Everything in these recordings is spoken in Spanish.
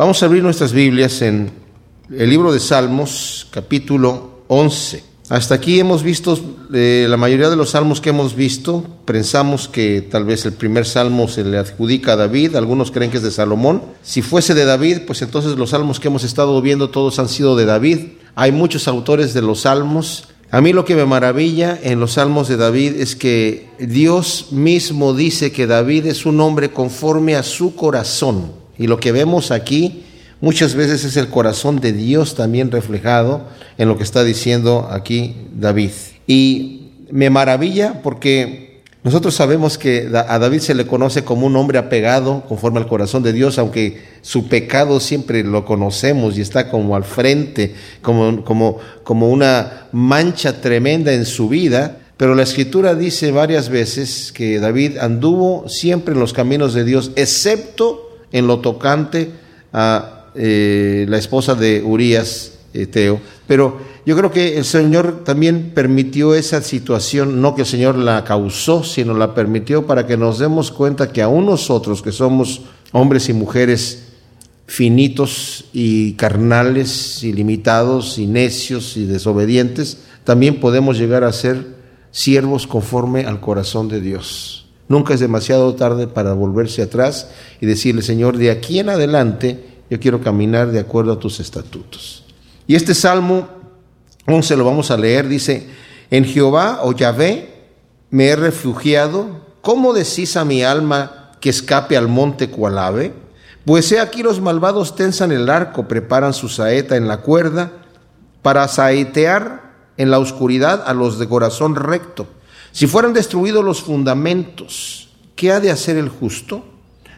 Vamos a abrir nuestras Biblias en el libro de Salmos, capítulo 11. Hasta aquí hemos visto eh, la mayoría de los salmos que hemos visto. Pensamos que tal vez el primer salmo se le adjudica a David, algunos creen que es de Salomón. Si fuese de David, pues entonces los salmos que hemos estado viendo todos han sido de David. Hay muchos autores de los salmos. A mí lo que me maravilla en los salmos de David es que Dios mismo dice que David es un hombre conforme a su corazón. Y lo que vemos aquí muchas veces es el corazón de Dios también reflejado en lo que está diciendo aquí David. Y me maravilla porque nosotros sabemos que a David se le conoce como un hombre apegado conforme al corazón de Dios, aunque su pecado siempre lo conocemos y está como al frente, como, como, como una mancha tremenda en su vida. Pero la escritura dice varias veces que David anduvo siempre en los caminos de Dios, excepto en lo tocante a eh, la esposa de Urias, eh, Teo. Pero yo creo que el Señor también permitió esa situación, no que el Señor la causó, sino la permitió para que nos demos cuenta que aún nosotros, que somos hombres y mujeres finitos y carnales y limitados y necios y desobedientes, también podemos llegar a ser siervos conforme al corazón de Dios. Nunca es demasiado tarde para volverse atrás y decirle, Señor, de aquí en adelante yo quiero caminar de acuerdo a tus estatutos. Y este Salmo 11 lo vamos a leer, dice, en Jehová o Yahvé me he refugiado, ¿cómo decís a mi alma que escape al monte cual ave? Pues he aquí los malvados tensan el arco, preparan su saeta en la cuerda, para saetear en la oscuridad a los de corazón recto. Si fueran destruidos los fundamentos, ¿qué ha de hacer el justo?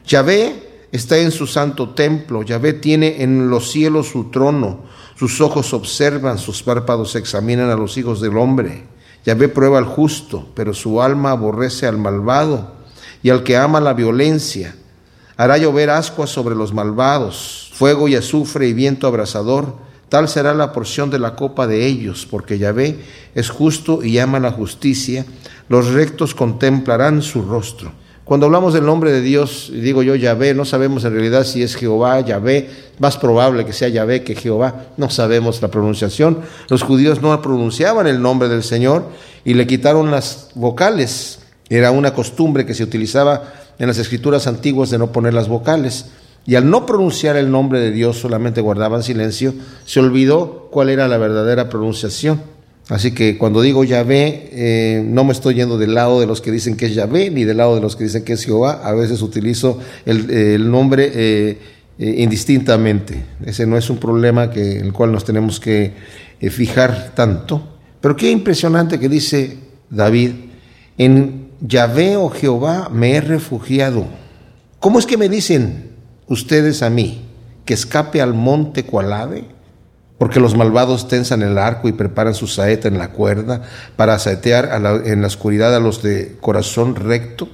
Yahvé está en su santo templo, Yahvé tiene en los cielos su trono, sus ojos observan, sus párpados examinan a los hijos del hombre. Yahvé prueba al justo, pero su alma aborrece al malvado y al que ama la violencia. Hará llover ascuas sobre los malvados, fuego y azufre y viento abrasador Tal será la porción de la copa de ellos, porque Yahvé es justo y ama la justicia. Los rectos contemplarán su rostro. Cuando hablamos del nombre de Dios, digo yo Yahvé, no sabemos en realidad si es Jehová, Yahvé, más probable que sea Yahvé que Jehová, no sabemos la pronunciación. Los judíos no pronunciaban el nombre del Señor y le quitaron las vocales. Era una costumbre que se utilizaba en las escrituras antiguas de no poner las vocales y al no pronunciar el nombre de Dios solamente guardaban silencio, se olvidó cuál era la verdadera pronunciación. Así que cuando digo Yahvé, eh, no me estoy yendo del lado de los que dicen que es Yahvé, ni del lado de los que dicen que es Jehová. A veces utilizo el, nombre eh, eh, indistintamente. Ese no es un problema que, el cual nos tenemos que fijar tanto. Pero qué impresionante que dice David, en Yahvé o Jehová me he refugiado. ¿Cómo es que me dicen ustedes a mí, que escape al monte cual ave? Porque los malvados tensan el arco y preparan su saeta en la cuerda para saetear en la oscuridad a los de corazón recto.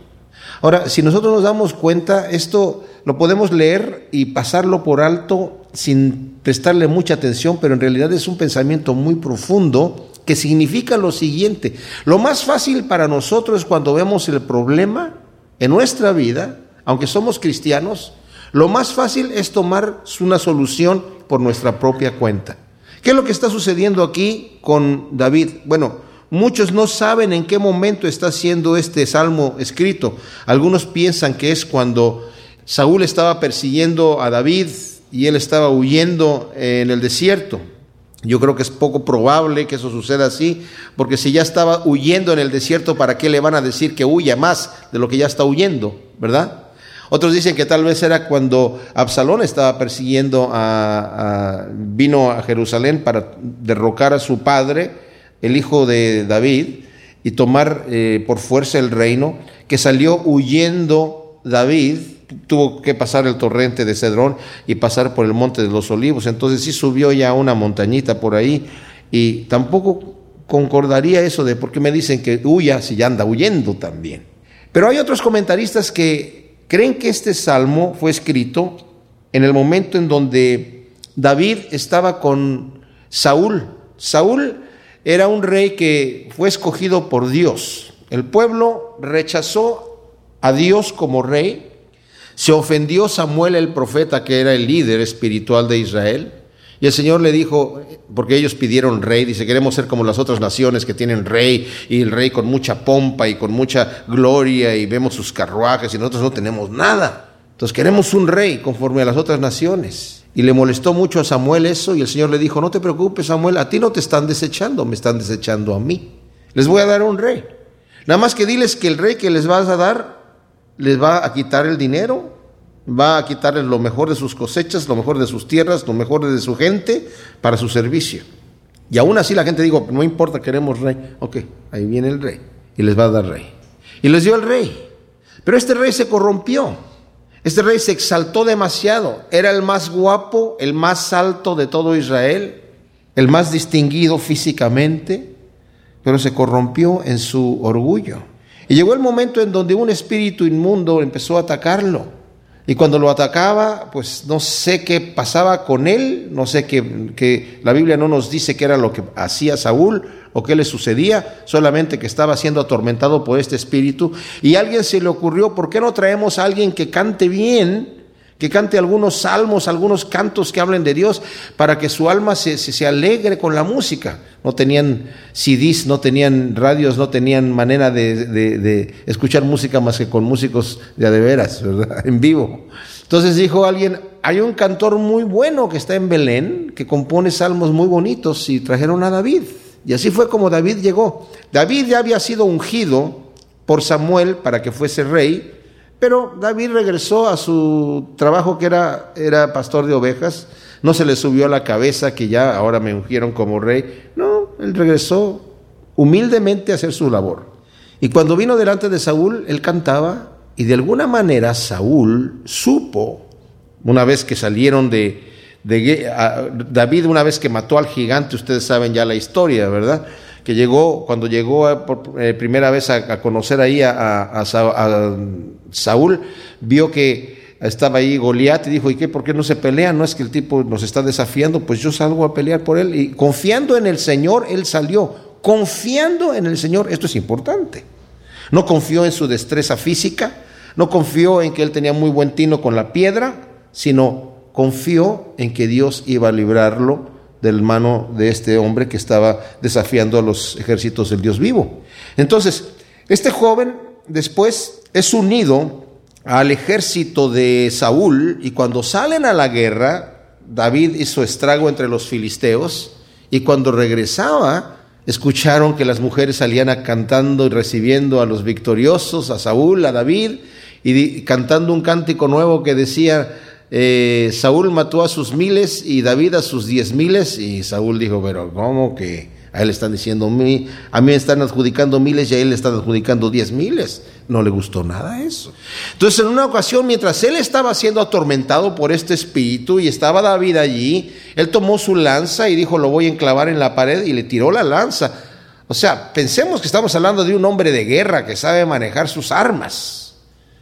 Ahora, si nosotros nos damos cuenta, esto lo podemos leer y pasarlo por alto sin prestarle mucha atención, pero en realidad es un pensamiento muy profundo que significa lo siguiente. Lo más fácil para nosotros cuando vemos el problema en nuestra vida, aunque somos cristianos, lo más fácil es tomar una solución por nuestra propia cuenta. ¿Qué es lo que está sucediendo aquí con David? Bueno, muchos no saben en qué momento está siendo este salmo escrito. Algunos piensan que es cuando Saúl estaba persiguiendo a David y él estaba huyendo en el desierto. Yo creo que es poco probable que eso suceda así, porque si ya estaba huyendo en el desierto, ¿para qué le van a decir que huya más de lo que ya está huyendo? ¿Verdad? Otros dicen que tal vez era cuando Absalón estaba persiguiendo a, vino a Jerusalén para derrocar a su padre, el hijo de David, y tomar eh, por fuerza el reino, que salió huyendo David, tuvo que pasar el torrente de Cedrón y pasar por el monte de los olivos. Entonces sí subió ya una montañita por ahí y tampoco concordaría eso de por qué me dicen que huya si ya anda huyendo también. Pero hay otros comentaristas que creen que este salmo fue escrito en el momento en donde David estaba con Saúl. Saúl era un rey que fue escogido por Dios. El pueblo rechazó a Dios como rey. Se ofendió Samuel el profeta, que era el líder espiritual de Israel. Y el Señor le dijo, porque ellos pidieron rey, dice, queremos ser como las otras naciones que tienen rey, y el rey con mucha pompa y con mucha gloria, y vemos sus carruajes, y nosotros no tenemos nada. Entonces queremos un rey conforme a las otras naciones. Y le molestó mucho a Samuel eso, y el Señor le dijo, no te preocupes Samuel, a ti no te están desechando, me están desechando a mí. Les voy a dar un rey. Nada más que diles que el rey que les vas a dar les va a quitar el dinero, va a quitarles lo mejor de sus cosechas, lo mejor de sus tierras, lo mejor de su gente para su servicio. Y aún así la gente dijo, no importa, queremos rey. Ok, ahí viene el rey y les va a dar rey. Y les dio el rey. Pero este rey se corrompió. Este rey se exaltó demasiado. Era el más guapo, el más alto de todo Israel, el más distinguido físicamente, pero se corrompió en su orgullo. Y llegó el momento en donde un espíritu inmundo empezó a atacarlo. Y cuando lo atacaba, pues no sé qué pasaba con él, no sé qué, que la Biblia no nos dice qué era lo que hacía Saúl o qué le sucedía, solamente que estaba siendo atormentado por este espíritu. Y a alguien se le ocurrió, ¿por qué no traemos a alguien que cante bien? Que cante algunos salmos, algunos cantos que hablen de Dios, para que su alma se, se, alegre con la música. No tenían CDs, no tenían radios, no tenían manera de, de, escuchar música más que con músicos de adeveras, ¿verdad? En vivo. Entonces dijo alguien, hay un cantor muy bueno que está en Belén, que compone salmos muy bonitos, y trajeron a David. Y así fue como David llegó. David ya había sido ungido por Samuel para que fuese rey, pero David regresó a su trabajo que era, era pastor de ovejas. No se le subió a la cabeza que ya ahora me ungieron como rey. No, él regresó humildemente a hacer su labor. Y cuando vino delante de Saúl, él cantaba y de alguna manera Saúl supo, una vez que salieron de, de David, una vez que mató al gigante, ustedes saben ya la historia, ¿verdad? Que llegó, cuando llegó por eh, primera vez a, conocer ahí a, Saúl, vio que estaba ahí Goliat y dijo, ¿y qué? ¿Por qué no se pelea? No es que el tipo nos está desafiando, pues yo salgo a pelear por él. Y confiando en el Señor, él salió. Confiando en el Señor, esto es importante. No confió en su destreza física, no confió en que él tenía muy buen tino con la piedra, sino confió en que Dios iba a librarlo del mano de este hombre que estaba desafiando a los ejércitos del Dios vivo. Entonces, este joven después es unido al ejército de Saúl y cuando salen a la guerra, David hizo estrago entre los filisteos y cuando regresaba, escucharon que las mujeres salían cantando y recibiendo a los victoriosos, a Saúl, a David, y cantando un cántico nuevo que decía, eh, Saúl mató a sus miles y David a sus diez miles y Saúl dijo, pero ¿cómo que a él están diciendo, a mí me están adjudicando miles y a él le están adjudicando diez miles? No le gustó nada eso. Entonces en una ocasión, mientras él estaba siendo atormentado por este espíritu y estaba David allí, él tomó su lanza y dijo, lo voy a enclavar en la pared y le tiró la lanza. O sea, pensemos que estamos hablando de un hombre de guerra que sabe manejar sus armas.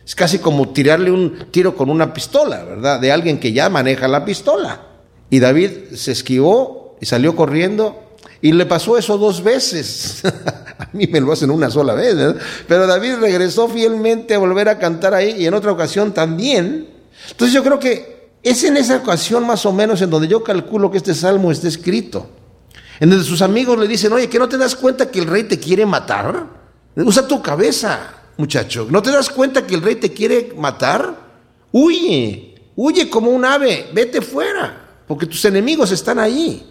Es casi como tirarle un tiro con una pistola, ¿verdad? De alguien que ya maneja la pistola. Y David se esquivó y salió corriendo y le pasó eso dos veces. a mí me lo hacen una sola vez, ¿verdad? Pero David regresó fielmente a volver a cantar ahí y en otra ocasión también. Entonces yo creo que es en esa ocasión más o menos en donde yo calculo que este salmo está escrito. En donde sus amigos le dicen, oye, ¿que no te das cuenta que el rey te quiere matar? Usa tu cabeza muchacho. ¿No te das cuenta que el rey te quiere matar? Huye, huye como un ave, vete fuera, porque tus enemigos están ahí.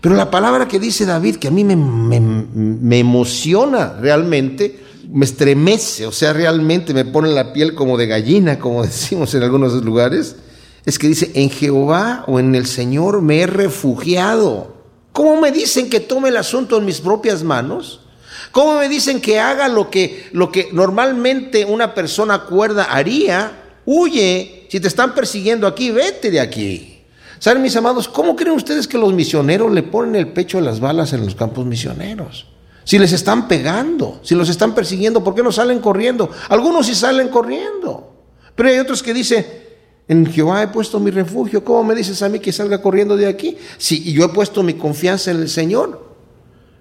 Pero la palabra que dice David, que a mí me, me, emociona realmente, me estremece, o sea, realmente me pone la piel como de gallina, como decimos en algunos lugares, es que dice, en Jehová o en el Señor me he refugiado. ¿Cómo me dicen que tome el asunto en mis propias manos? ¿Cómo me dicen que haga lo que, lo que normalmente una persona cuerda haría? Huye, si te están persiguiendo aquí, vete de aquí. ¿Saben, mis amados, cómo creen ustedes que los misioneros le ponen el pecho a las balas en los campos misioneros? Si les están pegando, si los están persiguiendo, ¿por qué no salen corriendo? Algunos sí salen corriendo, pero hay otros que dicen, en Jehová he puesto mi refugio, ¿cómo me dices a mí que salga corriendo de aquí? Si yo he puesto mi confianza en el Señor.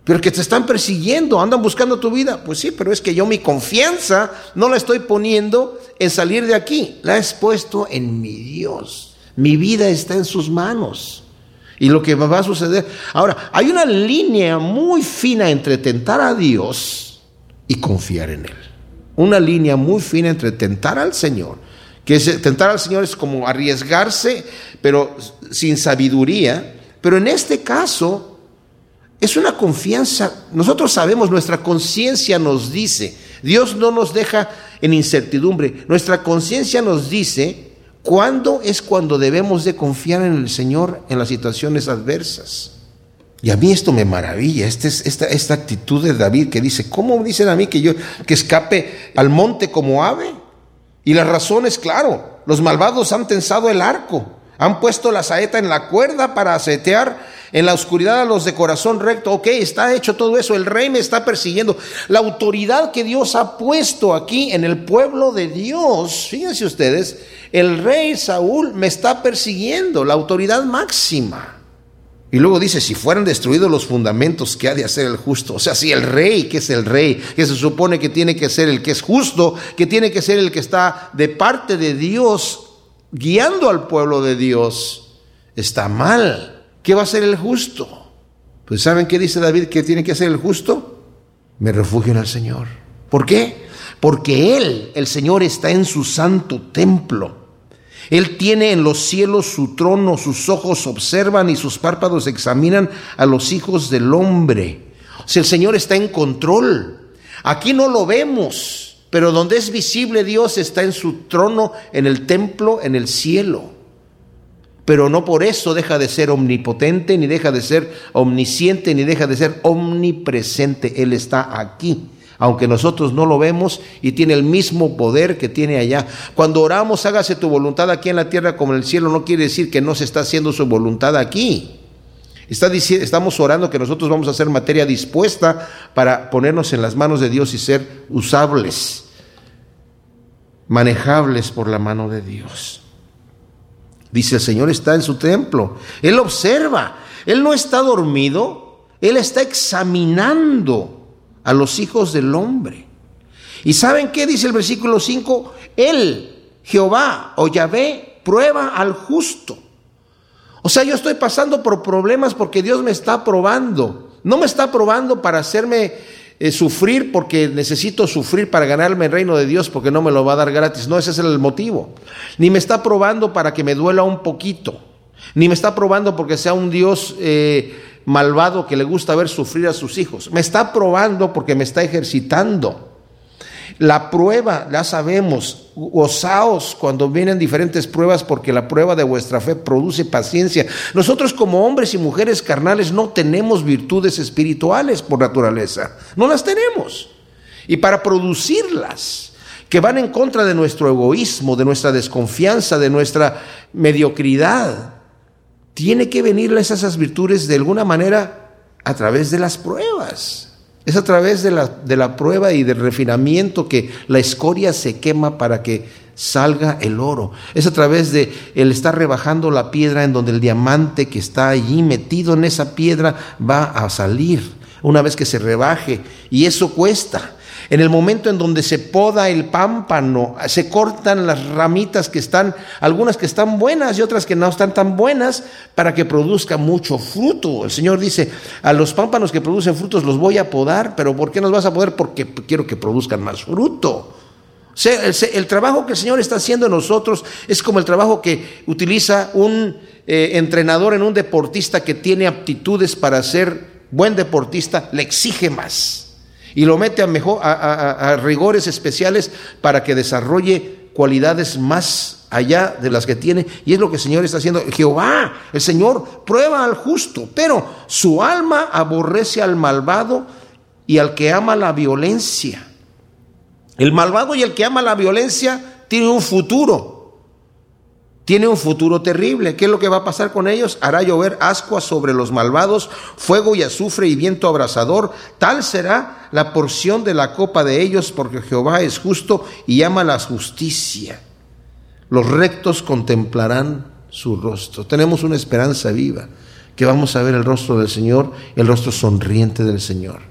Pero que te están persiguiendo, andan buscando tu vida. Pues sí, pero es que yo mi confianza no la estoy poniendo en salir de aquí, la he puesto en mi Dios. Mi vida está en sus manos. Y lo que va a suceder. Ahora, hay una línea muy fina entre tentar a Dios y confiar en Él. Una línea muy fina entre tentar al Señor, que es, tentar al Señor es como arriesgarse, pero sin sabiduría. Pero en este caso, es una confianza. Nosotros sabemos, nuestra conciencia nos dice, Dios no nos deja en incertidumbre. Nuestra conciencia nos dice cuándo es cuando debemos de confiar en el Señor en las situaciones adversas. Y a mí esto me maravilla, esta, esta, esta actitud de David que dice, ¿cómo dicen a mí que yo que escape al monte como ave? Y la razón es claro, los malvados han tensado el arco, han puesto la saeta en la cuerda para asetear en la oscuridad a los de corazón recto. Ok, está hecho todo eso. El rey me está persiguiendo. La autoridad que Dios ha puesto aquí en el pueblo de Dios, fíjense ustedes, el rey Saúl me está persiguiendo, la autoridad máxima. Y luego dice, si fueran destruidos los fundamentos, ¿qué ha de hacer el justo? O sea, si el rey, que es el rey, que se supone que tiene que ser el que es justo, que tiene que ser el que está de parte de Dios, guiando al pueblo de Dios, está mal. ¿Qué va a hacer el justo? Pues ¿saben qué dice David que tiene que hacer el justo? Me refugio en el Señor. ¿Por qué? Porque Él, el Señor, está en su santo templo. Él tiene en los cielos su trono, sus ojos observan y sus párpados examinan a los hijos del hombre. O sea, el Señor está en control. Aquí no lo vemos, pero donde es visible Dios está en su trono, en el templo, en el cielo pero no por eso deja de ser omnipotente, ni deja de ser omnisciente, ni deja de ser omnipresente. Él está aquí, aunque nosotros no lo vemos y tiene el mismo poder que tiene allá. Cuando oramos, hágase tu voluntad aquí en la tierra como en el cielo, no quiere decir que no se está haciendo su voluntad aquí. Estamos orando que nosotros vamos a hacer materia dispuesta para ponernos en las manos de Dios y ser usables, manejables por la mano de Dios. Dice, el Señor está en su templo. Él observa. Él no está dormido. Él está examinando a los hijos del hombre. ¿Y saben qué dice el versículo 5? Él, Jehová o Yahvé, prueba al justo. O sea, yo estoy pasando por problemas porque Dios me está probando. No me está probando para hacerme sufrir porque necesito sufrir para ganarme el reino de Dios porque no me lo va a dar gratis. No, ese es el motivo. Ni me está probando para que me duela un poquito. Ni me está probando porque sea un Dios eh, malvado que le gusta ver sufrir a sus hijos. Me está probando porque me está ejercitando. La prueba, ya sabemos, gozaos cuando vienen diferentes pruebas porque la prueba de vuestra fe produce paciencia. Nosotros como hombres y mujeres carnales no tenemos virtudes espirituales por naturaleza, no las tenemos. Y para producirlas, que van en contra de nuestro egoísmo, de nuestra desconfianza, de nuestra mediocridad, tiene que venirles esas virtudes de alguna manera a través de las pruebas. Es a través de la, de la prueba y del refinamiento que la escoria se quema para que salga el oro. Es a través de el estar rebajando la piedra en donde el diamante que está allí metido en esa piedra va a salir una vez que se rebaje. Y eso cuesta. En el momento en donde se poda el pámpano, se cortan las ramitas que están, algunas que están buenas y otras que no están tan buenas, para que produzca mucho fruto. El Señor dice, a los pámpanos que producen frutos los voy a podar, pero ¿por qué nos vas a poder? Porque quiero que produzcan más fruto. El, trabajo que el Señor está haciendo en nosotros es como el trabajo que utiliza un eh, entrenador en un deportista que tiene aptitudes para ser buen deportista, le exige más y lo mete a, mejor, a, rigores especiales para que desarrolle cualidades más allá de las que tiene. Y es lo que el Señor está haciendo. Jehová, el Señor, prueba al justo, pero su alma aborrece al malvado y al que ama la violencia. El malvado y el que ama la violencia tiene un futuro tiene un futuro terrible. ¿Qué es lo que va a pasar con ellos? Hará llover ascuas sobre los malvados, fuego y azufre y viento abrasador. Tal será la porción de la copa de ellos, porque Jehová es justo y ama la justicia. Los rectos contemplarán su rostro. Tenemos una esperanza viva que vamos a ver el rostro del Señor, el rostro sonriente del Señor.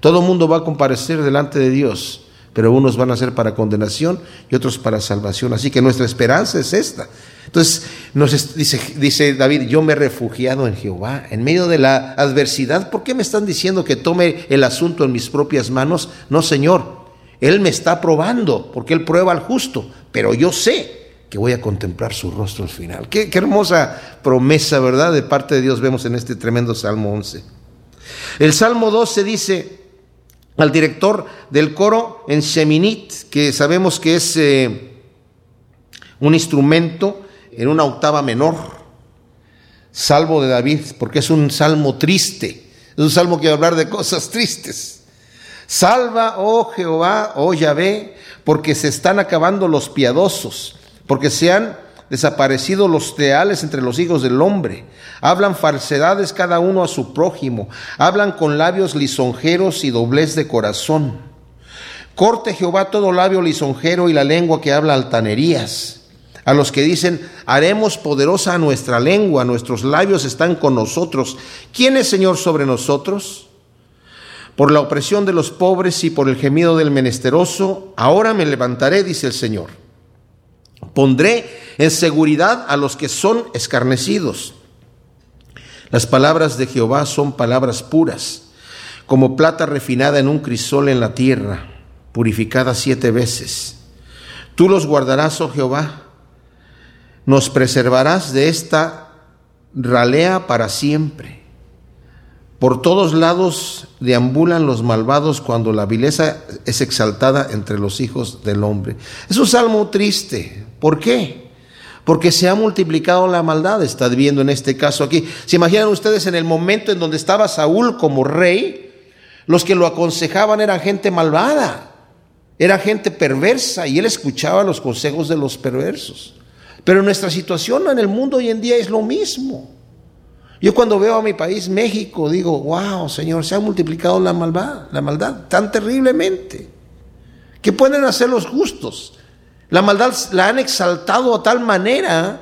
Todo mundo va a comparecer delante de Dios, pero unos van a ser para condenación y otros para salvación. Así que nuestra esperanza es esta. Entonces nos dice, David, yo me he refugiado en Jehová en medio de la adversidad. ¿Por qué me están diciendo que tome el asunto en mis propias manos? No, Señor, Él me está probando, porque Él prueba al justo, pero yo sé que voy a contemplar su rostro al final. Qué, hermosa promesa, ¿verdad? De parte de Dios vemos en este tremendo Salmo 11. El Salmo 12 dice al director del coro en Sheminit, que sabemos que es eh, un instrumento en una octava menor, salvo de David, porque es un salmo triste, es un salmo que va a hablar de cosas tristes. Salva, oh Jehová, oh Yahvé, porque se están acabando los piadosos porque se han desaparecido los leales entre los hijos del hombre. Hablan falsedades cada uno a su prójimo, hablan con labios lisonjeros y doblez de corazón. Corte Jehová todo labio lisonjero y la lengua que habla altanerías. A los que dicen, haremos poderosa nuestra lengua, nuestros labios están con nosotros. ¿Quién es Señor sobre nosotros? Por la opresión de los pobres y por el gemido del menesteroso, ahora me levantaré, dice el Señor. Pondré en seguridad a los que son escarnecidos. Las palabras de Jehová son palabras puras, como plata refinada en un crisol en la tierra, purificada siete veces. Tú los guardarás, oh Jehová, nos preservarás de esta ralea para siempre. Por todos lados deambulan los malvados cuando la vileza es exaltada entre los hijos del hombre. Es un salmo triste. ¿Por qué? Porque se ha multiplicado la maldad, está viendo en este caso aquí. ¿Se imaginan ustedes en el momento en donde estaba Saúl como rey? Los que lo aconsejaban eran gente malvada, era gente perversa y él escuchaba los consejos de los perversos. Pero nuestra situación en el mundo hoy en día es lo mismo. Yo cuando veo a mi país, México, digo, wow, Señor, se ha multiplicado la maldad, la maldad tan terriblemente. ¿Qué pueden hacer los justos? La maldad la han exaltado a tal manera,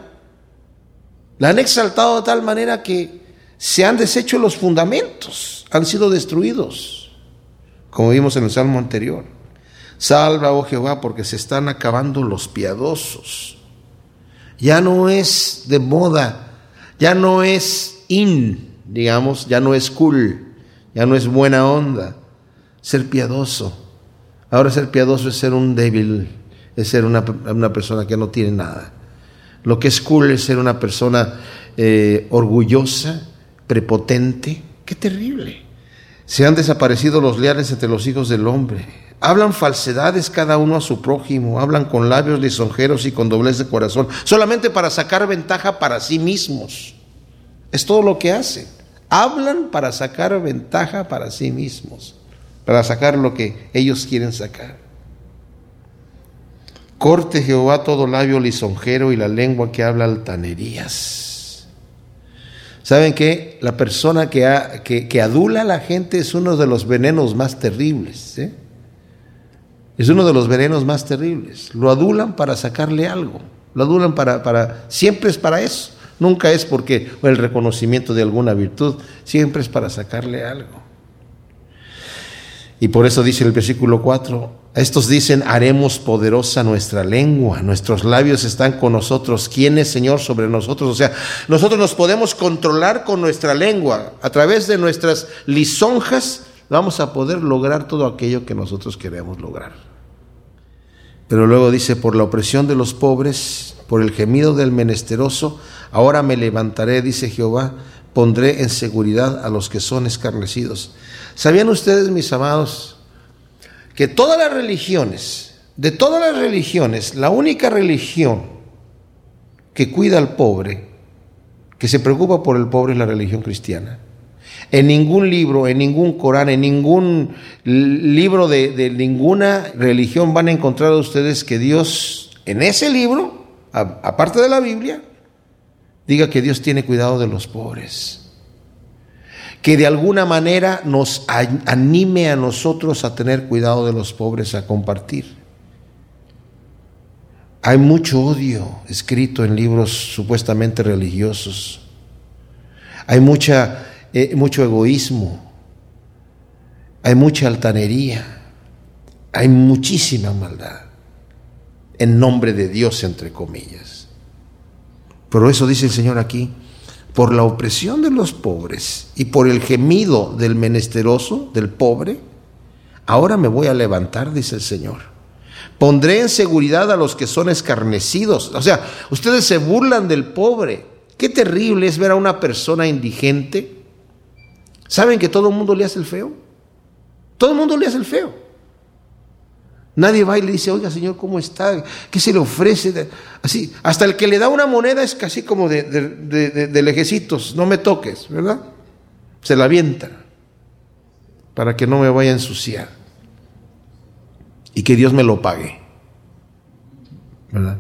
la han exaltado de tal manera que se han deshecho los fundamentos, han sido destruidos, como vimos en el salmo anterior. Salva, oh Jehová, porque se están acabando los piadosos. Ya no es de moda, ya no es in, digamos, ya no es cool, ya no es buena onda ser piadoso. Ahora ser piadoso es ser un débil, es ser una, persona que no tiene nada. Lo que es cool es ser una persona eh, orgullosa, prepotente. Qué terrible. Se han desaparecido los leales entre los hijos del hombre. Hablan falsedades cada uno a su prójimo, hablan con labios lisonjeros y con doblez de corazón, solamente para sacar ventaja para sí mismos. Es todo lo que hacen. Hablan para sacar ventaja para sí mismos, para sacar lo que ellos quieren sacar. Corte Jehová todo labio lisonjero y la lengua que habla altanerías. ¿Saben qué? La persona que, adula a la gente es uno de los venenos más terribles. ¿eh? Es uno de los venenos más terribles. Lo adulan para sacarle algo. Lo adulan para, para, siempre es para eso. Nunca es porque el reconocimiento de alguna virtud, siempre es para sacarle algo. Y por eso dice el versículo 4, estos dicen, haremos poderosa nuestra lengua, nuestros labios están con nosotros, ¿quién es Señor sobre nosotros? O sea, nosotros nos podemos controlar con nuestra lengua, a través de nuestras lisonjas vamos a poder lograr todo aquello que nosotros queremos lograr. Pero luego dice, por la opresión de los pobres, por el gemido del menesteroso, ahora me levantaré, dice Jehová, pondré en seguridad a los que son escarnecidos. ¿Sabían ustedes, mis amados, que todas las religiones, de todas las religiones, la única religión que cuida al pobre, que se preocupa por el pobre es la religión cristiana? En ningún libro, en ningún Corán, en ningún libro de, de ninguna religión van a encontrar ustedes que Dios, en ese libro, aparte de la Biblia, diga que Dios tiene cuidado de los pobres. Que de alguna manera nos anime a nosotros a tener cuidado de los pobres, a compartir. Hay mucho odio escrito en libros supuestamente religiosos. Hay mucha, eh, mucho egoísmo, hay mucha altanería, hay muchísima maldad, en nombre de Dios, entre comillas. Pero eso dice el Señor aquí, por la opresión de los pobres y por el gemido del menesteroso, del pobre, ahora me voy a levantar, dice el Señor. Pondré en seguridad a los que son escarnecidos. O sea, ustedes se burlan del pobre. Qué terrible es ver a una persona indigente. ¿Saben que todo el mundo le hace el feo? Todo el mundo le hace el feo. Nadie va y le dice, oiga Señor, ¿cómo está? ¿Qué se le ofrece? Así, hasta el que le da una moneda es casi como de, de, lejecitos, no me toques, ¿verdad? Se la avienta para que no me vaya a ensuciar y que Dios me lo pague, ¿verdad?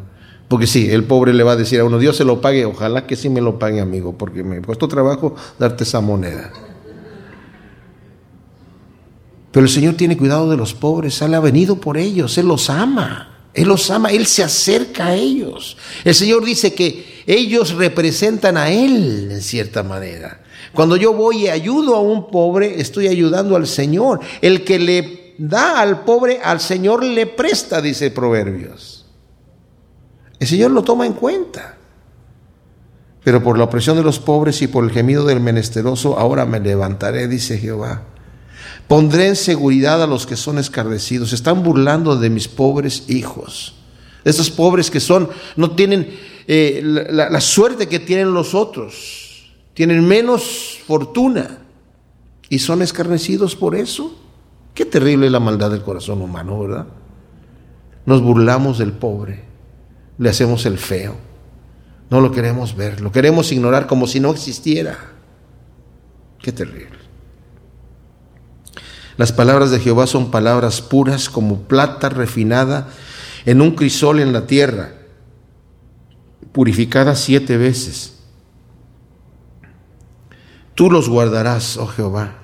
Porque sí, el pobre le va a decir a uno, Dios se lo pague, ojalá que sí me lo pague, amigo, porque me costó trabajo darte esa moneda. Pero el Señor tiene cuidado de los pobres, Él ha venido por ellos, Él los ama, Él los ama, Él se acerca a ellos. El Señor dice que ellos representan a Él en cierta manera. Cuando yo voy y ayudo a un pobre, estoy ayudando al Señor. El que le da al pobre, al Señor le presta, dice Proverbios. El Señor lo toma en cuenta. Pero por la opresión de los pobres y por el gemido del menesteroso, ahora me levantaré, dice Jehová. Pondré en seguridad a los que son escarnecidos. están burlando de mis pobres hijos. Esos pobres que son, no tienen eh, la, la suerte que tienen los otros. Tienen menos fortuna. Y son escarnecidos por eso. Qué terrible es la maldad del corazón humano, ¿verdad? Nos burlamos del pobre. Le hacemos el feo. No lo queremos ver. Lo queremos ignorar como si no existiera. Qué terrible. Las palabras de Jehová son palabras puras como plata refinada en un crisol en la tierra, purificada siete veces. Tú los guardarás, oh Jehová.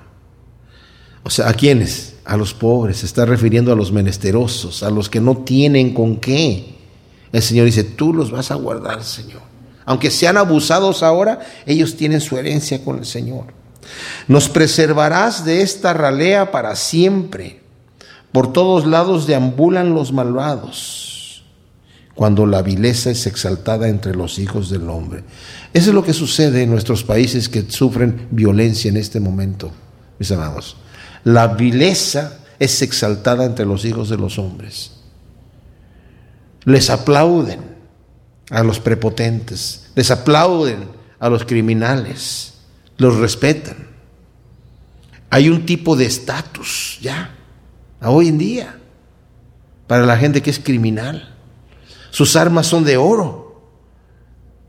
O sea, ¿a quiénes? A los pobres. Se está refiriendo a los menesterosos, a los que no tienen con qué. El Señor dice, tú los vas a guardar, Señor. Aunque sean abusados ahora, ellos tienen su herencia con el Señor. Nos preservarás de esta ralea para siempre. Por todos lados deambulan los malvados, cuando la vileza es exaltada entre los hijos del hombre. Eso es lo que sucede en nuestros países que sufren violencia en este momento, mis amados. La vileza es exaltada entre los hijos de los hombres. Les aplauden a los prepotentes, les aplauden a los criminales los respetan. Hay un tipo de estatus ya, hoy en día, para la gente que es criminal. Sus armas son de oro,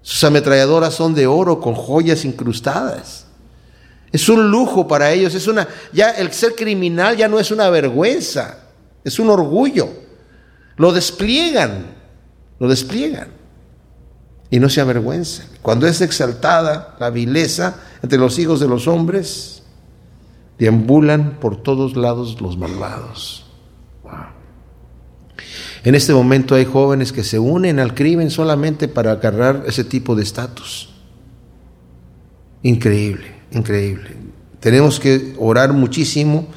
sus ametralladoras son de oro con joyas incrustadas. Es un lujo para ellos, es una ya el ser criminal ya no es una vergüenza, es un orgullo. Lo despliegan, lo despliegan y no se avergüenzan. Cuando es exaltada la vileza los hijos de los hombres, deambulan por todos lados los malvados. En este momento hay jóvenes que se unen al crimen solamente para agarrar ese tipo de estatus. Increíble, increíble. Tenemos que orar muchísimo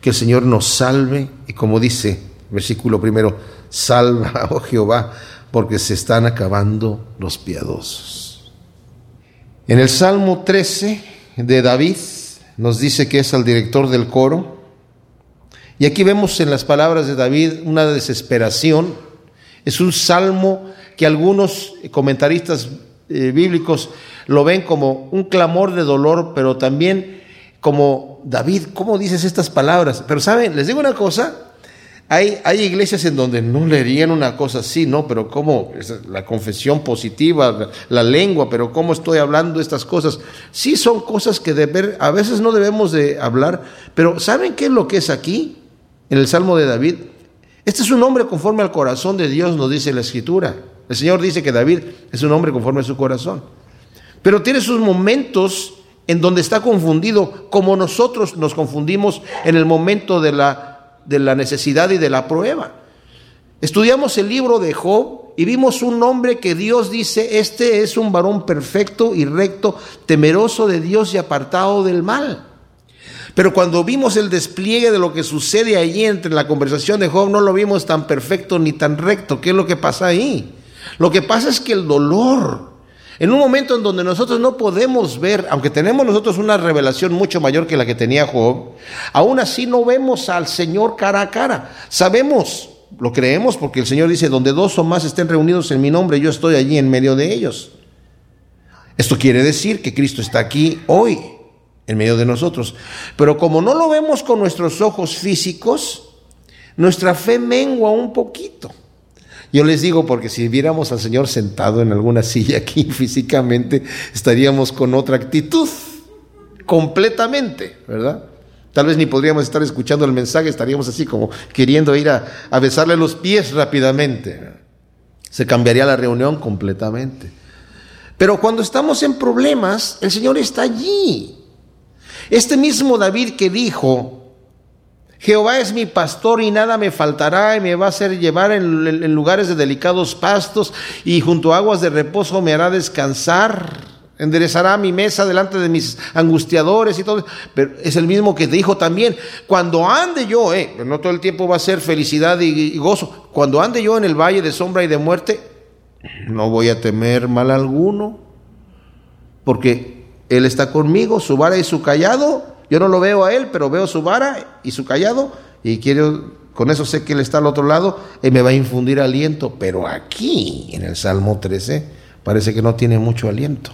que el Señor nos salve y como dice versículo primero, salva, oh Jehová, porque se están acabando los piadosos. En el Salmo 13 de David nos dice que es el director del coro. Y aquí vemos en las palabras de David una desesperación. Es un salmo que algunos comentaristas eh, bíblicos lo ven como un clamor de dolor, pero también como David, ¿cómo dices estas palabras? Pero saben, les digo una cosa, hay, iglesias en donde no leerían una cosa así, ¿no? Pero cómo, la confesión positiva, la, lengua, pero cómo estoy hablando estas cosas. Sí son cosas que de a veces no debemos de hablar, pero ¿saben qué es lo que es aquí? En el Salmo de David. Este es un hombre conforme al corazón de Dios, nos dice la Escritura. El Señor dice que David es un hombre conforme a su corazón. Pero tiene sus momentos en donde está confundido, como nosotros nos confundimos en el momento de la de la necesidad y de la prueba. Estudiamos el libro de Job y vimos un hombre que Dios dice, este es un varón perfecto y recto, temeroso de Dios y apartado del mal. Pero cuando vimos el despliegue de lo que sucede allí entre la conversación de Job, no lo vimos tan perfecto ni tan recto. ¿Qué es lo que pasa ahí? Lo que pasa es que el dolor, en un momento en donde nosotros no podemos ver, aunque tenemos nosotros una revelación mucho mayor que la que tenía Job, aún así no vemos al Señor cara a cara. Sabemos, lo creemos porque el Señor dice, donde dos o más estén reunidos en mi nombre, yo estoy allí en medio de ellos. Esto quiere decir que Cristo está aquí hoy en medio de nosotros. Pero como no lo vemos con nuestros ojos físicos, nuestra fe mengua un poquito. Yo les digo porque si viéramos al Señor sentado en alguna silla aquí físicamente, estaríamos con otra actitud, completamente, ¿verdad? Tal vez ni podríamos estar escuchando el mensaje, estaríamos así como queriendo ir a, a besarle los pies rápidamente. Se cambiaría la reunión completamente. Pero cuando estamos en problemas, el Señor está allí. Este mismo David que dijo, Jehová es mi pastor y nada me faltará y me va a hacer llevar en, lugares de delicados pastos y junto a aguas de reposo me hará descansar. Enderezará mi mesa delante de mis angustiadores y todo. Pero es el mismo que dijo también, cuando ande yo, eh, no todo el tiempo va a ser felicidad y gozo, cuando ande yo en el valle de sombra y de muerte, no voy a temer mal alguno, porque él está conmigo, su vara y su callado. Yo no lo veo a Él, pero veo su vara y su callado. Y quiero, con eso sé que Él está al otro lado y me va a infundir aliento. Pero aquí, en el Salmo 13, parece que no tiene mucho aliento.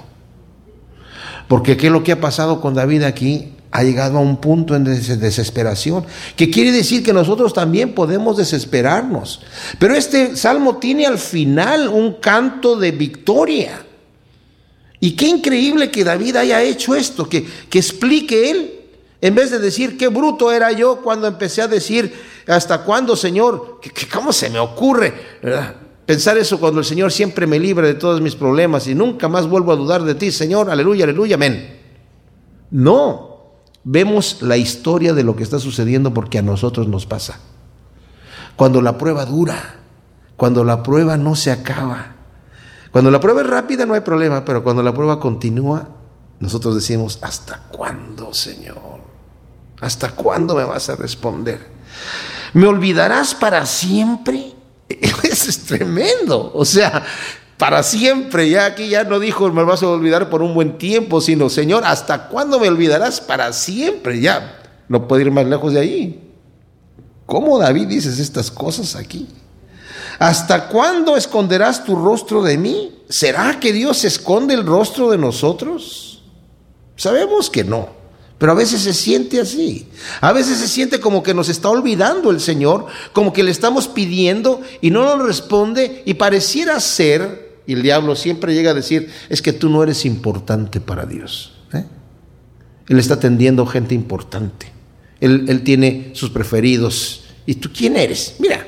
Porque ¿qué es lo que ha pasado con David aquí? Ha llegado a un punto en desesperación, que quiere decir que nosotros también podemos desesperarnos. Pero este salmo tiene al final un canto de victoria. Y qué increíble que David haya hecho esto, que, que explique él, en vez de decir qué bruto era yo cuando empecé a decir hasta cuándo, Señor, que, cómo se me ocurre pensar eso cuando el Señor siempre me libra de todos mis problemas y nunca más vuelvo a dudar de ti, Señor, aleluya, aleluya, amén. No, vemos la historia de lo que está sucediendo porque a nosotros nos pasa. Cuando la prueba dura, cuando la prueba no se acaba, cuando la prueba es rápida no hay problema, pero cuando la prueba continúa, nosotros decimos, ¿hasta cuándo, Señor? ¿Hasta cuándo me vas a responder? ¿Me olvidarás para siempre? Eso es tremendo. O sea, para siempre. Ya aquí ya no dijo, me vas a olvidar por un buen tiempo, sino, Señor, ¿hasta cuándo me olvidarás para siempre? Ya, no puedo ir más lejos de ahí. ¿Cómo David dices estas cosas aquí? ¿Hasta cuándo esconderás tu rostro de mí? ¿Será que Dios esconde el rostro de nosotros? Sabemos que no, pero a veces se siente así. A veces se siente como que nos está olvidando el Señor, como que le estamos pidiendo y no nos responde y pareciera ser, y el diablo siempre llega a decir, es que tú no eres importante para Dios. ¿eh? Él está atendiendo gente importante. Él, él tiene sus preferidos. ¿Y tú quién eres? Mira,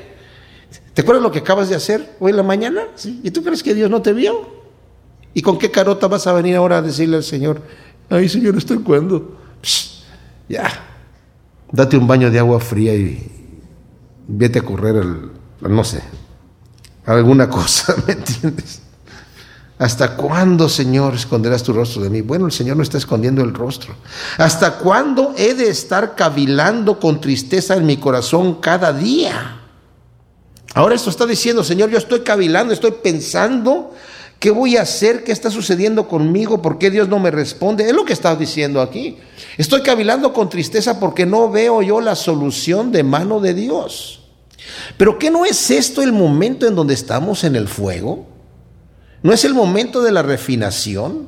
¿Te acuerdas lo que acabas de hacer hoy en la mañana? ¿Y tú crees que Dios no te vio? ¿Y con qué carota vas a venir ahora a decirle al Señor, ay Señor, ¿estoy cuándo? Ya, date un baño de agua fría y vete a correr no sé, alguna cosa, ¿me entiendes? ¿Hasta cuándo, Señor, esconderás tu rostro de mí? Bueno, el Señor no está escondiendo el rostro. ¿Hasta cuándo he de estar cavilando con tristeza en mi corazón cada día? Ahora esto está diciendo, Señor, yo estoy cavilando, estoy pensando, ¿qué voy a hacer? ¿Qué está sucediendo conmigo? ¿Por qué Dios no me responde? Es lo que está diciendo aquí. Estoy cavilando con tristeza porque no veo yo la solución de mano de Dios. Pero ¿qué no es esto el momento en donde estamos en el fuego? ¿No es el momento de la refinación?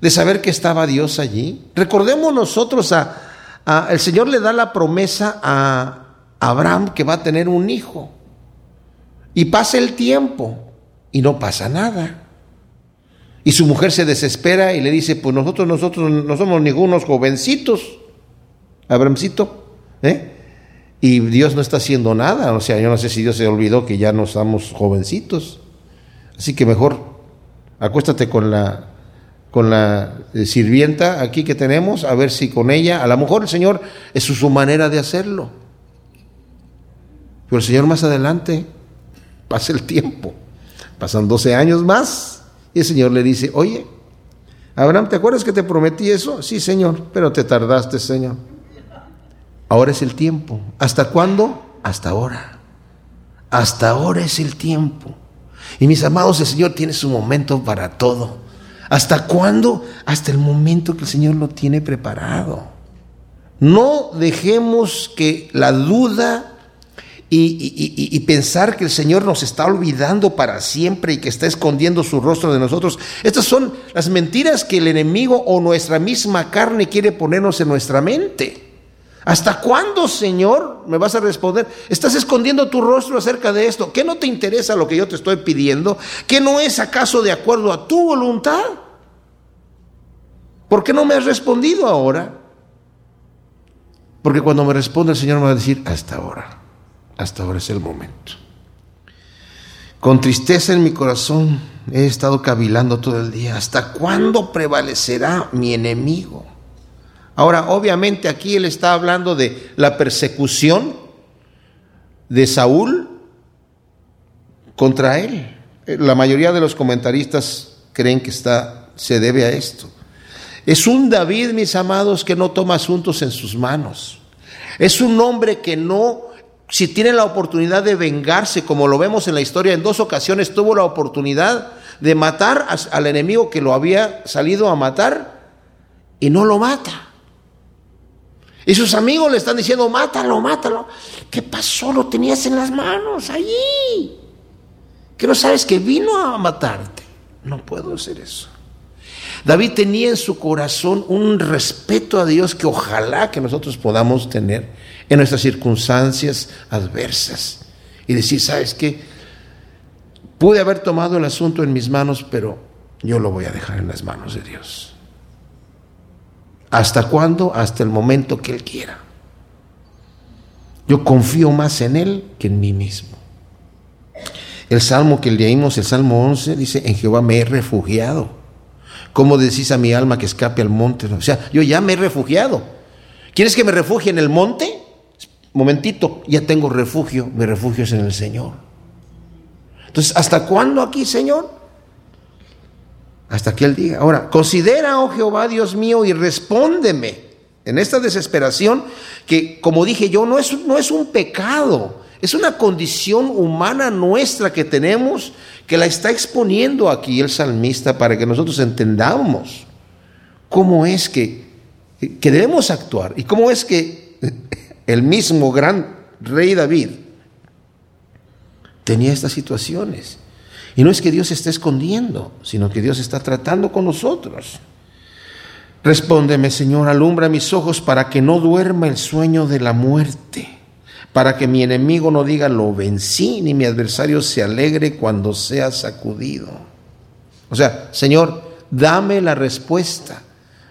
De saber que estaba Dios allí. Recordemos nosotros a, el Señor le da la promesa a Abraham que va a tener un hijo. Y pasa el tiempo y no pasa nada. Y su mujer se desespera y le dice, pues nosotros, nosotros no somos ningunos jovencitos, Abramcito, ¿eh? Y Dios no está haciendo nada, o sea, yo no sé si Dios se olvidó que ya no estamos jovencitos. Así que mejor acuéstate con la con la eh, sirvienta aquí que tenemos, a ver si con ella, a lo mejor el Señor es su manera de hacerlo. Pero el Señor más adelante pasa el tiempo. Pasan 12 años más y el Señor le dice, oye, Abraham, ¿te acuerdas que te prometí eso? Sí, Señor, pero te tardaste, Señor. Ahora es el tiempo. ¿Hasta cuándo? Hasta ahora. Hasta ahora es el tiempo. Y mis amados, el Señor tiene su momento para todo. ¿Hasta cuándo? Hasta el momento que el Señor lo tiene preparado. No dejemos que la duda y, pensar que el Señor nos está olvidando para siempre y que está escondiendo su rostro de nosotros. Estas son las mentiras que el enemigo o nuestra misma carne quiere ponernos en nuestra mente. ¿Hasta cuándo, Señor? Me vas a responder. ¿Estás escondiendo tu rostro acerca de esto? ¿Qué no te interesa lo que yo te estoy pidiendo? ¿Qué no es acaso de acuerdo a tu voluntad? ¿Por qué no me has respondido ahora? Porque cuando me responde el Señor me va a decir, hasta ahora, hasta ahora es el momento. Con tristeza en mi corazón he estado cavilando todo el día. ¿Hasta cuándo prevalecerá mi enemigo? Ahora, obviamente aquí él está hablando de la persecución de Saúl contra él. La mayoría de los comentaristas creen que está, se debe a esto. Es un David, mis amados, que no toma asuntos en sus manos. Es un hombre que no, si tiene la oportunidad de vengarse, como lo vemos en la historia, en dos ocasiones tuvo la oportunidad de matar al enemigo que lo había salido a matar y no lo mata. Y sus amigos le están diciendo, mátalo, mátalo. ¿Qué pasó? Lo tenías en las manos, allí. Que no sabes que vino a matarte. No puedo hacer eso. David tenía en su corazón un respeto a Dios que ojalá que nosotros podamos tener en nuestras circunstancias adversas. Y decir, ¿sabes qué? Pude haber tomado el asunto en mis manos, pero yo lo voy a dejar en las manos de Dios. ¿Hasta cuándo? Hasta el momento que Él quiera. Yo confío más en Él que en mí mismo. El salmo que leímos, el salmo 11, dice, en Jehová me he refugiado. ¿Cómo decís a mi alma que escape al monte? O sea, yo ya me he refugiado. ¿Quieres que me refugie en el monte? Momentito, ya tengo refugio. Mi refugio es en el Señor. Entonces, ¿hasta cuándo aquí, Señor? hasta que Él diga. Ahora, considera, oh Jehová, Dios mío, y respóndeme en esta desesperación que, como dije yo, no es, no es un pecado, es una condición humana nuestra que tenemos que la está exponiendo aquí el salmista para que nosotros entendamos cómo es que, que debemos actuar y cómo es que el mismo gran rey David tenía estas situaciones. Y no es que Dios esté escondiendo, sino que Dios está tratando con nosotros. Respóndeme, Señor, alumbra mis ojos para que no duerma el sueño de la muerte, para que mi enemigo no diga lo vencí, ni mi adversario se alegre cuando sea sacudido. O sea, Señor, dame la respuesta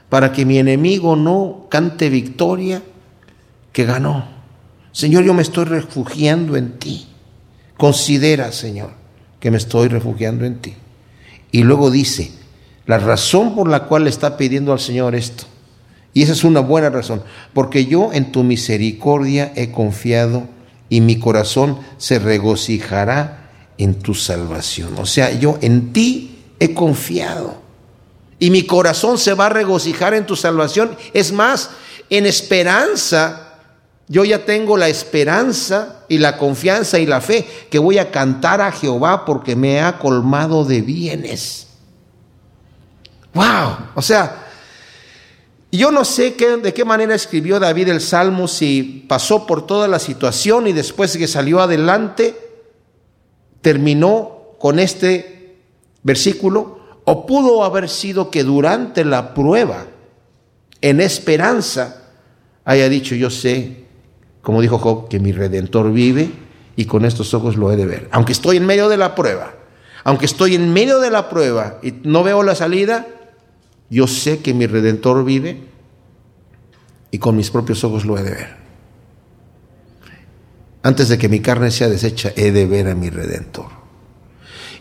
para que mi enemigo no cante victoria que ganó. Señor, yo me estoy refugiando en ti. Considera, Señor, que me estoy refugiando en ti. Y luego dice, la razón por la cual le está pidiendo al Señor esto, y esa es una buena razón, porque yo en tu misericordia he confiado y mi corazón se regocijará en tu salvación. O sea, yo en ti he confiado y mi corazón se va a regocijar en tu salvación. Es más, en esperanza yo ya tengo la esperanza y la confianza y la fe que voy a cantar a Jehová porque me ha colmado de bienes. ¡Wow! O sea, yo no sé qué, de qué manera escribió David el Salmo, si pasó por toda la situación y después que salió adelante, terminó con este versículo, o pudo haber sido que durante la prueba, en esperanza, haya dicho, yo sé como dijo Job, que mi redentor vive y con estos ojos lo he de ver. Aunque estoy en medio de la prueba, aunque estoy en medio de la prueba y no veo la salida, yo sé que mi redentor vive y con mis propios ojos lo he de ver. Antes de que mi carne sea deshecha, he de ver a mi redentor.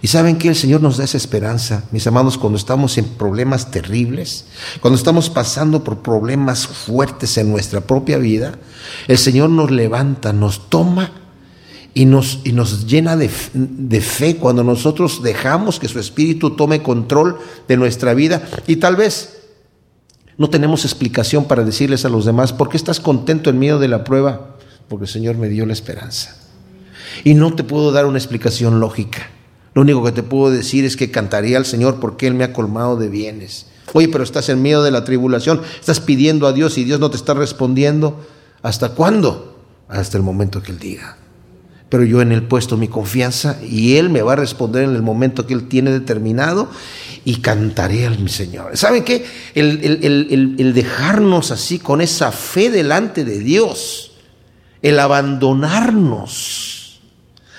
Y saben que el Señor nos da esa esperanza, mis amados, cuando estamos en problemas terribles, cuando estamos pasando por problemas fuertes en nuestra propia vida, el Señor nos levanta, nos toma y nos, y nos llena de, de, fe cuando nosotros dejamos que su Espíritu tome control de nuestra vida. Y tal vez no tenemos explicación para decirles a los demás, ¿por qué estás contento en medio de la prueba? Porque el Señor me dio la esperanza. Y no te puedo dar una explicación lógica. Lo único que te puedo decir es que cantaría al Señor porque Él me ha colmado de bienes. Oye, pero estás en medio de la tribulación, estás pidiendo a Dios y Dios no te está respondiendo. ¿Hasta cuándo? Hasta el momento que Él diga pero yo en Él puesto mi confianza y Él me va a responder en el momento que Él tiene determinado y cantaré al mi Señor. ¿Saben qué? El, el, dejarnos así con esa fe delante de Dios, el abandonarnos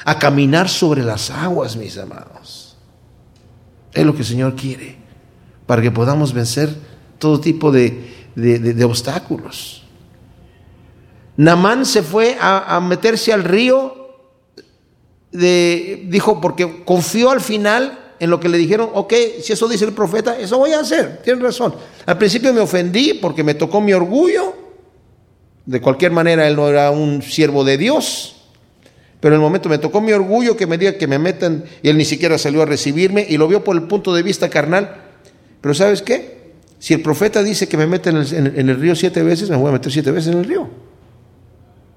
a caminar sobre las aguas, mis amados, es lo que el Señor quiere para que podamos vencer todo tipo de, de, obstáculos. Namán se fue a, meterse al río dijo, porque confió al final en lo que le dijeron, ok, si eso dice el profeta, eso voy a hacer, tiene razón. Al principio me ofendí porque me tocó mi orgullo, de cualquier manera él no era un siervo de Dios, pero en el momento me tocó mi orgullo que me diga que me metan y él ni siquiera salió a recibirme y lo vio por el punto de vista carnal. Pero ¿sabes qué? Si el profeta dice que me meten en el río siete veces, me voy a meter siete veces en el río.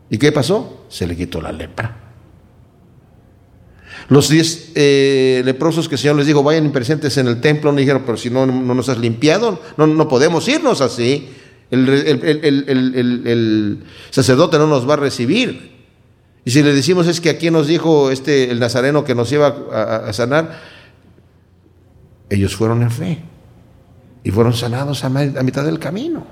¿Y qué pasó? Se le quitó la lepra. Los diez eh, leprosos que el Señor les dijo, vayan presentes en el templo, no dijeron, pero si no, no nos has limpiado, no, podemos irnos así. El, sacerdote no nos va a recibir. Y si le decimos es que aquí nos dijo este, el nazareno que nos iba a, sanar, ellos fueron en fe y fueron sanados a mitad del camino.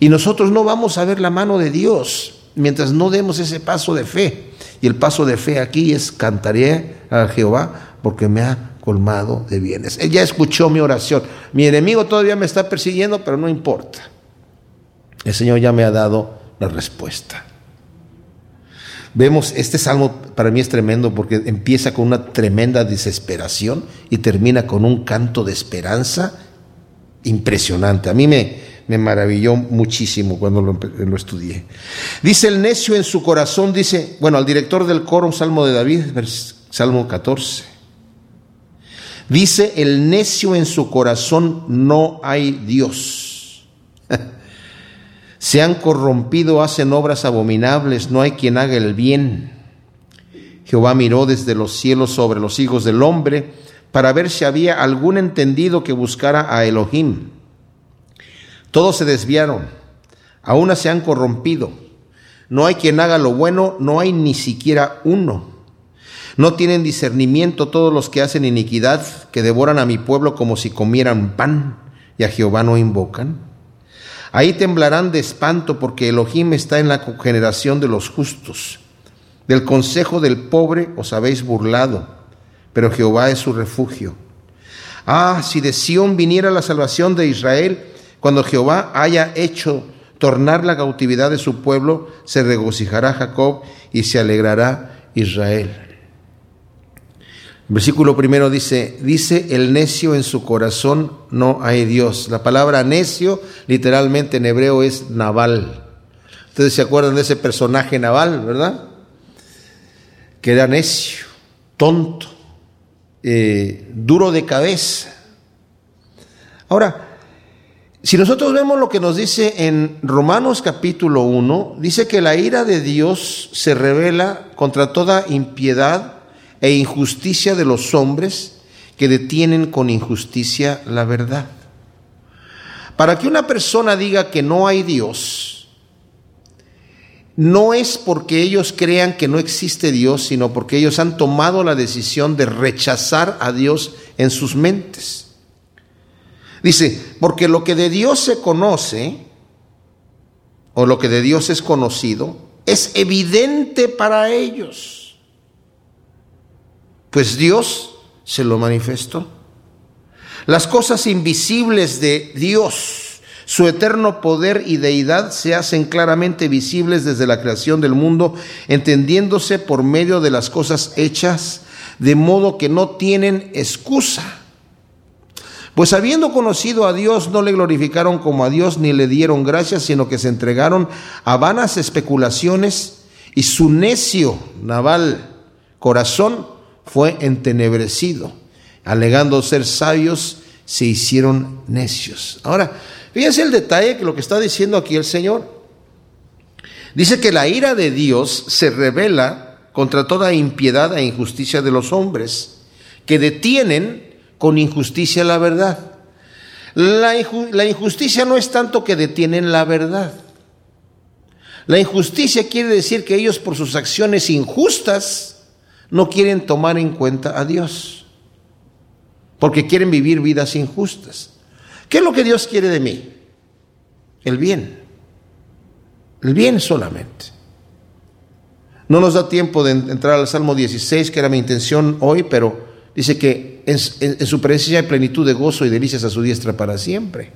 Y nosotros no vamos a ver la mano de Dios mientras no demos ese paso de fe. Y el paso de fe aquí es cantaré a Jehová porque me ha colmado de bienes. Él ya escuchó mi oración. Mi enemigo todavía me está persiguiendo, pero no importa. El Señor ya me ha dado la respuesta. Vemos, este salmo para mí es tremendo porque empieza con una tremenda desesperación y termina con un canto de esperanza impresionante. A mí me, me maravilló muchísimo cuando lo, estudié. Dice el necio en su corazón, dice, bueno, al director del coro, Salmo de David, Salmo 14. Dice, el necio en su corazón no hay Dios. Se han corrompido, hacen obras abominables, no hay quien haga el bien. Jehová miró desde los cielos sobre los hijos del hombre para ver si había algún entendido que buscara a Elohim todos se desviaron, aún se han corrompido. No hay quien haga lo bueno, no hay ni siquiera uno. No tienen discernimiento todos los que hacen iniquidad, que devoran a mi pueblo como si comieran pan y a Jehová no invocan. Ahí temblarán de espanto porque Elohim está en la generación de los justos. Del consejo del pobre os habéis burlado, pero Jehová es su refugio. Ah, si de Sión viniera la salvación de Israel, cuando Jehová haya hecho tornar la cautividad de su pueblo, se regocijará Jacob y se alegrará Israel. Versículo primero dice, dice el necio en su corazón no hay Dios. La palabra necio literalmente en hebreo es naval. Ustedes se acuerdan de ese personaje naval, ¿verdad? Que era necio, tonto, eh, duro de cabeza. Ahora, si nosotros vemos lo que nos dice en Romanos capítulo 1, dice que la ira de Dios se revela contra toda impiedad e injusticia de los hombres que detienen con injusticia la verdad. Para que una persona diga que no hay Dios, no es porque ellos crean que no existe Dios, sino porque ellos han tomado la decisión de rechazar a Dios en sus mentes. Dice, porque lo que de Dios se conoce, o lo que de Dios es conocido, es evidente para ellos. Pues Dios se lo manifestó. Las cosas invisibles de Dios, su eterno poder y deidad se hacen claramente visibles desde la creación del mundo, entendiéndose por medio de las cosas hechas, de modo que no tienen excusa. Pues habiendo conocido a Dios, no le glorificaron como a Dios ni le dieron gracias, sino que se entregaron a vanas especulaciones y su necio naval corazón fue entenebrecido. Alegando ser sabios, se hicieron necios. Ahora, fíjense el detalle que lo que está diciendo aquí el Señor. Dice que la ira de Dios se revela contra toda impiedad e injusticia de los hombres, que detienen con injusticia la verdad. La, injusticia no es tanto que detienen la verdad. La injusticia quiere decir que ellos por sus acciones injustas no quieren tomar en cuenta a Dios, porque quieren vivir vidas injustas. ¿Qué es lo que Dios quiere de mí? El bien el bien solamente. No nos da tiempo de entrar al Salmo 16, que era mi intención hoy, pero dice que en, su presencia hay plenitud de gozo y delicias a su diestra para siempre.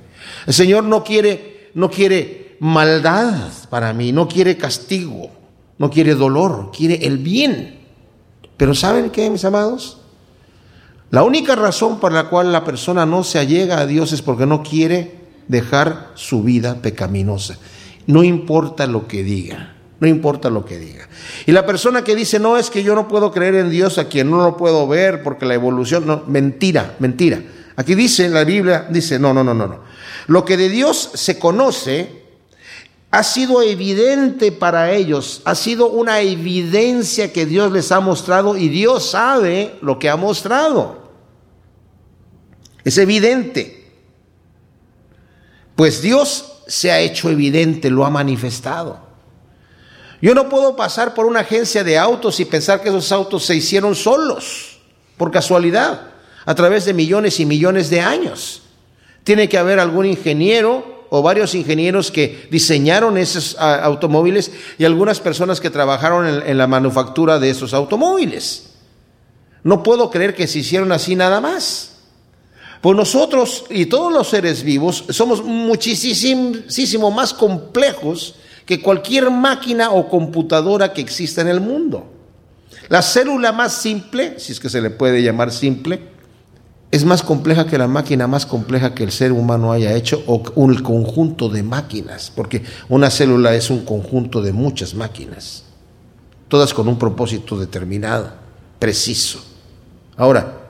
El Señor no quiere, no quiere maldad para mí, no quiere castigo, no quiere dolor, quiere el bien. Pero ¿saben qué, mis amados? La única razón por la cual la persona no se allega a Dios es porque no quiere dejar su vida pecaminosa. No importa lo que diga, no importa lo que diga. Y la persona que dice, no, es que yo no puedo creer en Dios a quien no lo puedo ver porque la evolución, no, mentira, mentira. Aquí dice, la Biblia dice, no, no, no, no, no. Lo que de Dios se conoce ha sido evidente para ellos, ha sido una evidencia que Dios les ha mostrado y Dios sabe lo que ha mostrado. Es evidente. Pues Dios se ha hecho evidente, lo ha manifestado. Yo no puedo pasar por una agencia de autos y pensar que esos autos se hicieron solos, por casualidad, a través de millones y millones de años. Tiene que haber algún ingeniero o varios ingenieros que diseñaron esos ah, automóviles y algunas personas que trabajaron en, en la manufactura de esos automóviles. No puedo creer que se hicieron así nada más. Pues nosotros y todos los seres vivos somos muchísimo más complejos que cualquier máquina o computadora que exista en el mundo. La célula más simple, si es que se le puede llamar simple, es más compleja que la máquina más compleja que el ser humano haya hecho o un conjunto de máquinas, porque una célula es un conjunto de muchas máquinas, todas con un propósito determinado, preciso. Ahora,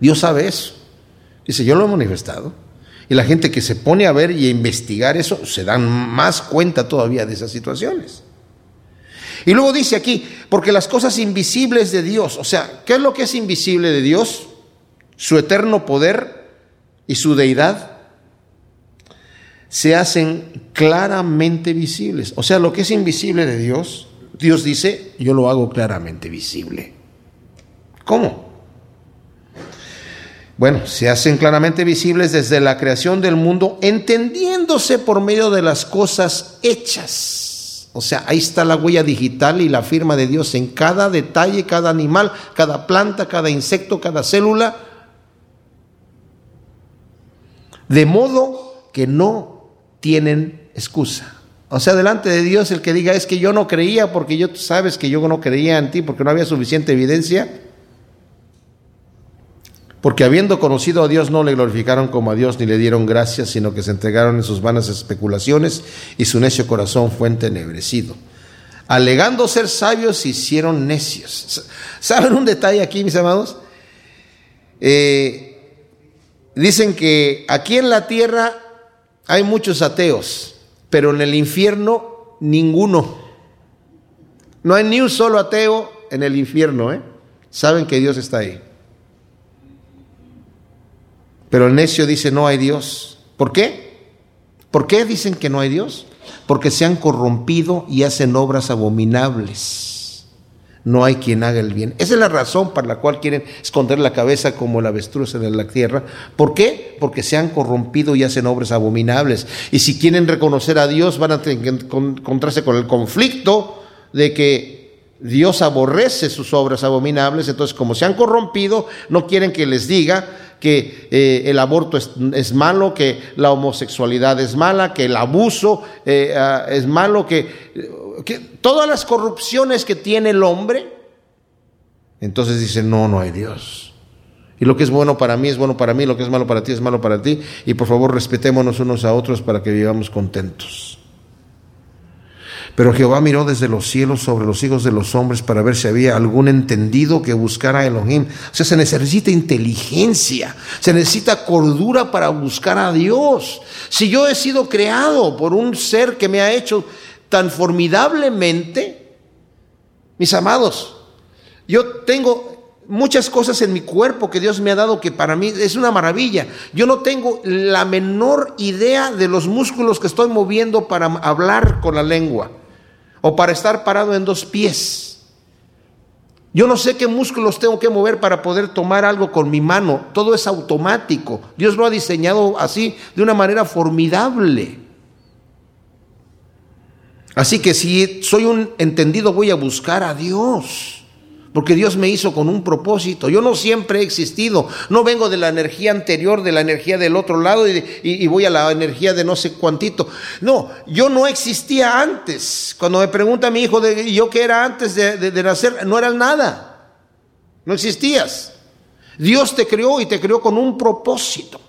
Dios sabe eso. Dice, yo lo he manifestado. Y la gente que se pone a ver y a investigar eso, se dan más cuenta todavía de esas situaciones. Y luego dice aquí, porque las cosas invisibles de Dios, o sea, ¿qué es lo que es invisible de Dios? Su eterno poder y su deidad se hacen claramente visibles. O sea, lo que es invisible de Dios, Dios dice, yo lo hago claramente visible. ¿Cómo? Bueno, se hacen claramente visibles desde la creación del mundo, entendiéndose por medio de las cosas hechas. O sea, ahí está la huella digital y la firma de Dios en cada detalle, cada animal, cada planta, cada insecto, cada célula. De modo que no tienen excusa. O sea, delante de Dios el que diga es que yo no creía porque yo sabes que yo no creía en ti porque no había suficiente evidencia porque habiendo conocido a Dios no le glorificaron como a Dios ni le dieron gracias, sino que se entregaron en sus vanas especulaciones y su necio corazón fue entenebrecido. Alegando ser sabios, se hicieron necios. ¿Saben un detalle aquí, mis amados? Eh, dicen que aquí en la tierra hay muchos ateos, pero en el infierno ninguno. No hay ni un solo ateo en el infierno, ¿eh? Saben que Dios está ahí. Pero el necio dice, no hay Dios. ¿Por qué? ¿Por qué dicen que no hay Dios? Porque se han corrompido y hacen obras abominables. No hay quien haga el bien. Esa es la razón para la cual quieren esconder la cabeza como el avestruz en la tierra. ¿Por qué? Porque se han corrompido y hacen obras abominables. Y si quieren reconocer a Dios, van a encontrarse con el conflicto de que Dios aborrece sus obras abominables. Entonces, como se han corrompido, no quieren que les diga que eh, el aborto es, malo, que la homosexualidad es mala, que el abuso eh, ah, es malo, que, que, todas las corrupciones que tiene el hombre, entonces dicen, no, no hay Dios. Y lo que es bueno para mí es bueno para mí, lo que es malo para ti es malo para ti, y por favor respetémonos unos a otros para que vivamos contentos. Pero Jehová miró desde los cielos sobre los hijos de los hombres para ver si había algún entendido que buscara a Elohim. O sea, se necesita inteligencia, se necesita cordura para buscar a Dios. Si yo he sido creado por un ser que me ha hecho tan formidablemente, mis amados, yo tengo muchas cosas en mi cuerpo que Dios me ha dado que para mí es una maravilla. Yo no tengo la menor idea de los músculos que estoy moviendo para hablar con la lengua o para estar parado en dos pies. Yo no sé qué músculos tengo que mover para poder tomar algo con mi mano. Todo es automático. Dios lo ha diseñado así, de una manera formidable. Así que si soy un entendido, voy a buscar a Dios porque Dios me hizo con un propósito. Yo no siempre he existido, no vengo de la energía anterior, de la energía del otro lado y, voy a la energía de no sé cuántito. No, yo no existía antes. Cuando me pregunta mi hijo de yo qué era antes de nacer, no era nada, no existías. Dios te creó y te creó con un propósito.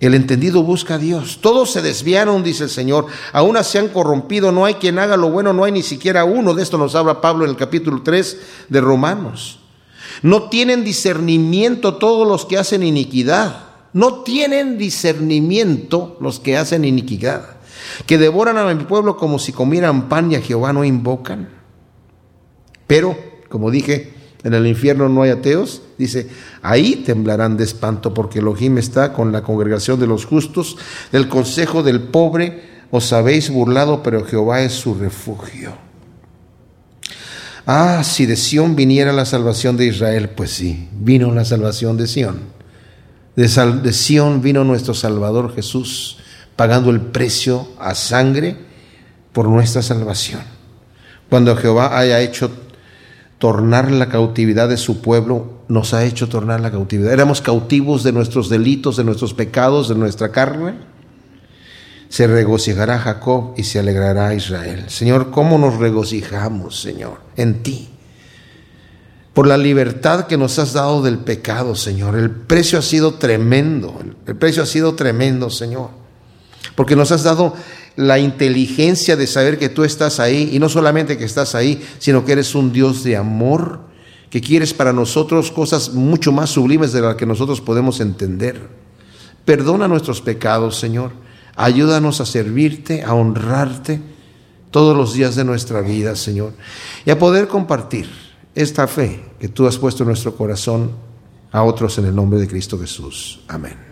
El entendido busca a Dios. Todos se desviaron, dice el Señor. Aún se han corrompido. No hay quien haga lo bueno, no hay ni siquiera uno. De esto nos habla Pablo en el capítulo 3 de Romanos. No tienen discernimiento todos los que hacen iniquidad. No tienen discernimiento los que hacen iniquidad. Que devoran a mi pueblo como si comieran pan y a Jehová no invocan. Pero, como dije, en el infierno no hay ateos, dice, ahí temblarán de espanto porque Elohim está con la congregación de los justos, del consejo del pobre os habéis burlado, pero Jehová es su refugio. Ah, si de Sión viniera la salvación de Israel, pues sí, vino la salvación de Sión. De, de Sión vino nuestro Salvador Jesús, pagando el precio a sangre por nuestra salvación. Cuando Jehová haya hecho tornar la cautividad de su pueblo, nos ha hecho tornar la cautividad. Éramos cautivos de nuestros delitos, de nuestros pecados, de nuestra carne. Se regocijará Jacob y se alegrará Israel. Señor, ¿cómo nos regocijamos, Señor, en ti? Por la libertad que nos has dado del pecado, Señor. El precio ha sido tremendo. El precio ha sido tremendo, Señor. Porque nos has dado la inteligencia de saber que tú estás ahí y no solamente que estás ahí, sino que eres un Dios de amor, que quieres para nosotros cosas mucho más sublimes de las que nosotros podemos entender. Perdona nuestros pecados, Señor. Ayúdanos a servirte, a honrarte todos los días de nuestra vida, Señor, y a poder compartir esta fe que tú has puesto en nuestro corazón a otros en el nombre de Cristo Jesús. Amén.